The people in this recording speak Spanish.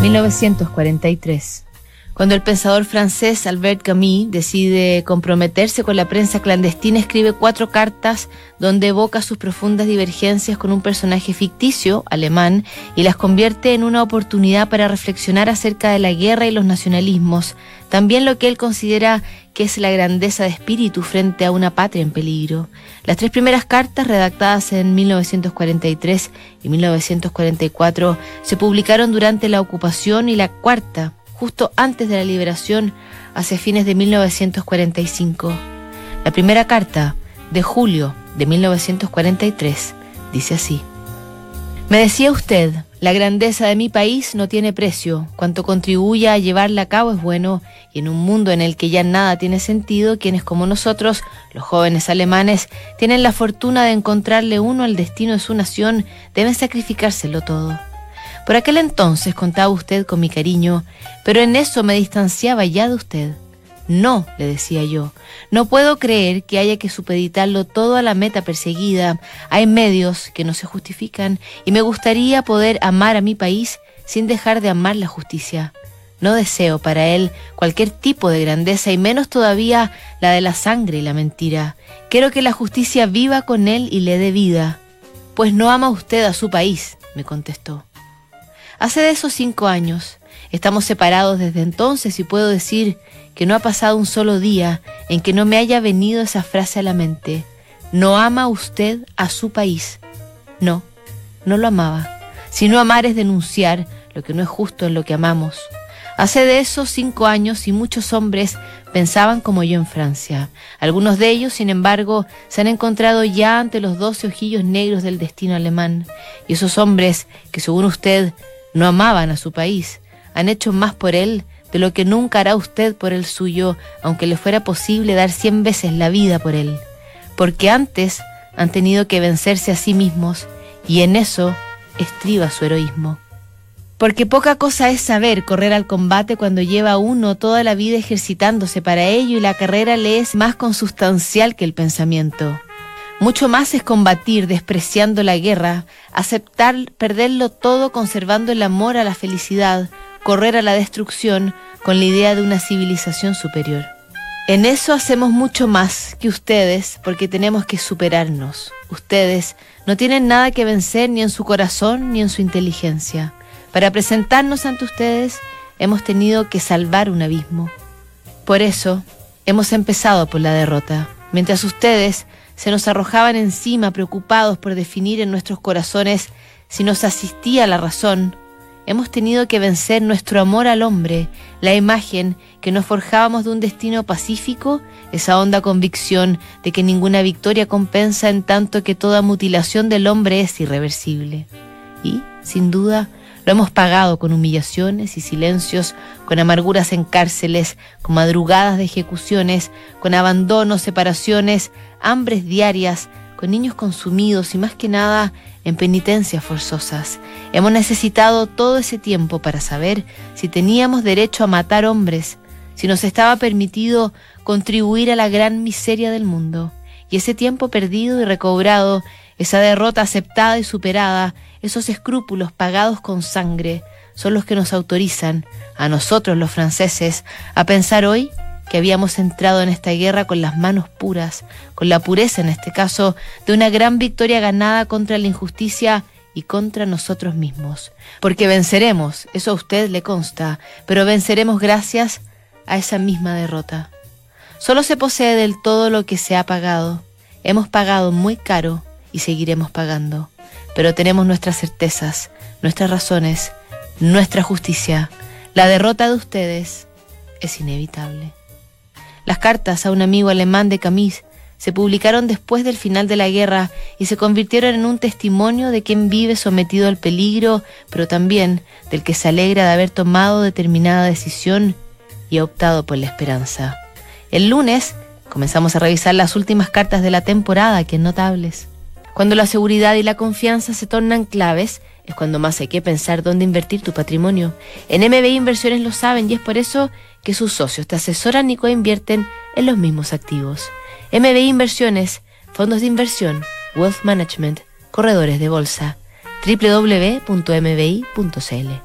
1943. Cuando el pensador francés Albert Camus decide comprometerse con la prensa clandestina, escribe cuatro cartas donde evoca sus profundas divergencias con un personaje ficticio, alemán, y las convierte en una oportunidad para reflexionar acerca de la guerra y los nacionalismos, también lo que él considera que es la grandeza de espíritu frente a una patria en peligro. Las tres primeras cartas, redactadas en 1943 y 1944, se publicaron durante la ocupación y la cuarta, justo antes de la liberación, hacia fines de 1945. La primera carta, de julio de 1943, dice así. Me decía usted, la grandeza de mi país no tiene precio. Cuanto contribuya a llevarla a cabo es bueno, y en un mundo en el que ya nada tiene sentido, quienes como nosotros, los jóvenes alemanes, tienen la fortuna de encontrarle uno al destino de su nación, deben sacrificárselo todo. Por aquel entonces contaba usted con mi cariño, pero en eso me distanciaba ya de usted. No, le decía yo, no puedo creer que haya que supeditarlo todo a la meta perseguida. Hay medios que no se justifican y me gustaría poder amar a mi país sin dejar de amar la justicia. No deseo para él cualquier tipo de grandeza y menos todavía la de la sangre y la mentira. Quiero que la justicia viva con él y le dé vida. Pues no ama usted a su país, me contestó. Hace de esos cinco años. Estamos separados desde entonces y puedo decir que no ha pasado un solo día en que no me haya venido esa frase a la mente. No ama usted a su país. No, no lo amaba. Si no amar es denunciar lo que no es justo en lo que amamos. Hace de esos cinco años y muchos hombres pensaban como yo en Francia. Algunos de ellos, sin embargo, se han encontrado ya ante los doce ojillos negros del destino alemán. Y esos hombres, que según usted no amaban a su país, han hecho más por él de lo que nunca hará usted por el suyo, aunque le fuera posible dar cien veces la vida por él, porque antes han tenido que vencerse a sí mismos y en eso estriba su heroísmo. Porque poca cosa es saber correr al combate cuando lleva uno toda la vida ejercitándose para ello y la carrera le es más consustancial que el pensamiento. Mucho más es combatir despreciando la guerra, aceptar perderlo todo conservando el amor a la felicidad, correr a la destrucción con la idea de una civilización superior. En eso hacemos mucho más que ustedes porque tenemos que superarnos. Ustedes no tienen nada que vencer ni en su corazón ni en su inteligencia. Para presentarnos ante ustedes hemos tenido que salvar un abismo. Por eso hemos empezado por la derrota, mientras ustedes se nos arrojaban encima preocupados por definir en nuestros corazones si nos asistía la razón, hemos tenido que vencer nuestro amor al hombre, la imagen que nos forjábamos de un destino pacífico, esa honda convicción de que ninguna victoria compensa en tanto que toda mutilación del hombre es irreversible. Y, sin duda, lo hemos pagado con humillaciones y silencios, con amarguras en cárceles, con madrugadas de ejecuciones, con abandonos, separaciones, hambres diarias, con niños consumidos y más que nada en penitencias forzosas. Hemos necesitado todo ese tiempo para saber si teníamos derecho a matar hombres, si nos estaba permitido contribuir a la gran miseria del mundo. Y ese tiempo perdido y recobrado, esa derrota aceptada y superada, esos escrúpulos pagados con sangre, son los que nos autorizan, a nosotros los franceses, a pensar hoy que habíamos entrado en esta guerra con las manos puras, con la pureza en este caso de una gran victoria ganada contra la injusticia y contra nosotros mismos. Porque venceremos, eso a usted le consta, pero venceremos gracias a esa misma derrota. Solo se posee del todo lo que se ha pagado. Hemos pagado muy caro y seguiremos pagando. Pero tenemos nuestras certezas, nuestras razones, nuestra justicia. La derrota de ustedes es inevitable. Las cartas a un amigo alemán de Camis se publicaron después del final de la guerra y se convirtieron en un testimonio de quien vive sometido al peligro, pero también del que se alegra de haber tomado determinada decisión y ha optado por la esperanza. El lunes comenzamos a revisar las últimas cartas de la temporada, que notables. Cuando la seguridad y la confianza se tornan claves, es cuando más hay que pensar dónde invertir tu patrimonio. En MBI Inversiones lo saben y es por eso que sus socios te asesoran y coinvierten en los mismos activos. MBI Inversiones, fondos de inversión, wealth management, corredores de bolsa, www.mbi.cl.